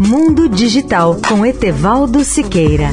Mundo Digital com Etevaldo Siqueira.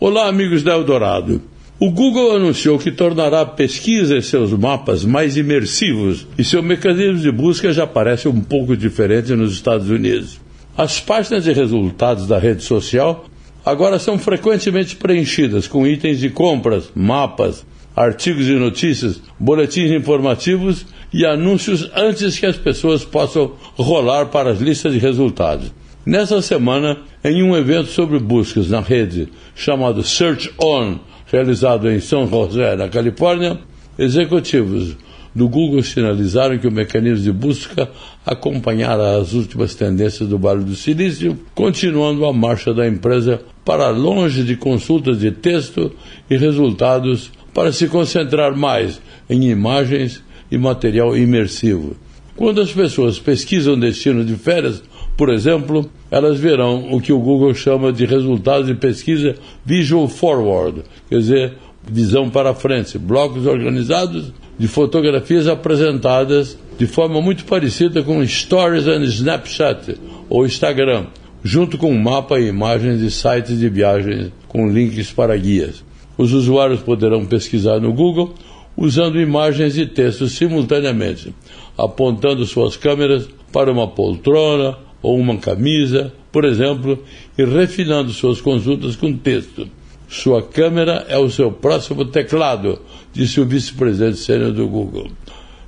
Olá, amigos da Eldorado. O Google anunciou que tornará a pesquisa em seus mapas mais imersivos e seu mecanismo de busca já parece um pouco diferente nos Estados Unidos. As páginas de resultados da rede social agora são frequentemente preenchidas com itens de compras, mapas, artigos e notícias, boletins informativos e anúncios antes que as pessoas possam rolar para as listas de resultados. Nessa semana, em um evento sobre buscas na rede chamado Search On, realizado em São José, na Califórnia, executivos do Google sinalizaram que o mecanismo de busca acompanhará as últimas tendências do Vale do Silício, continuando a marcha da empresa para longe de consultas de texto e resultados para se concentrar mais em imagens e material imersivo. Quando as pessoas pesquisam destino de férias, por exemplo, elas verão o que o Google chama de resultados de pesquisa visual forward, quer dizer, visão para frente, blocos organizados de fotografias apresentadas de forma muito parecida com Stories and Snapchat ou Instagram, junto com mapa e imagens de sites de viagens com links para guias. Os usuários poderão pesquisar no Google usando imagens e textos simultaneamente, apontando suas câmeras para uma poltrona ou uma camisa, por exemplo, e refinando suas consultas com texto. Sua câmera é o seu próximo teclado, disse o vice-presidente sênior do Google.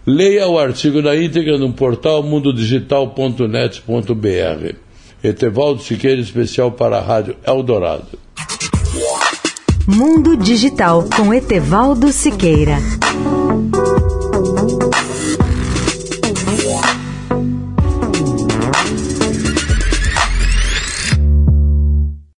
Leia o artigo na íntegra no portal mundodigital.net.br. Etevaldo Siqueira, especial para a Rádio Eldorado. Mundo Digital com Etevaldo Siqueira.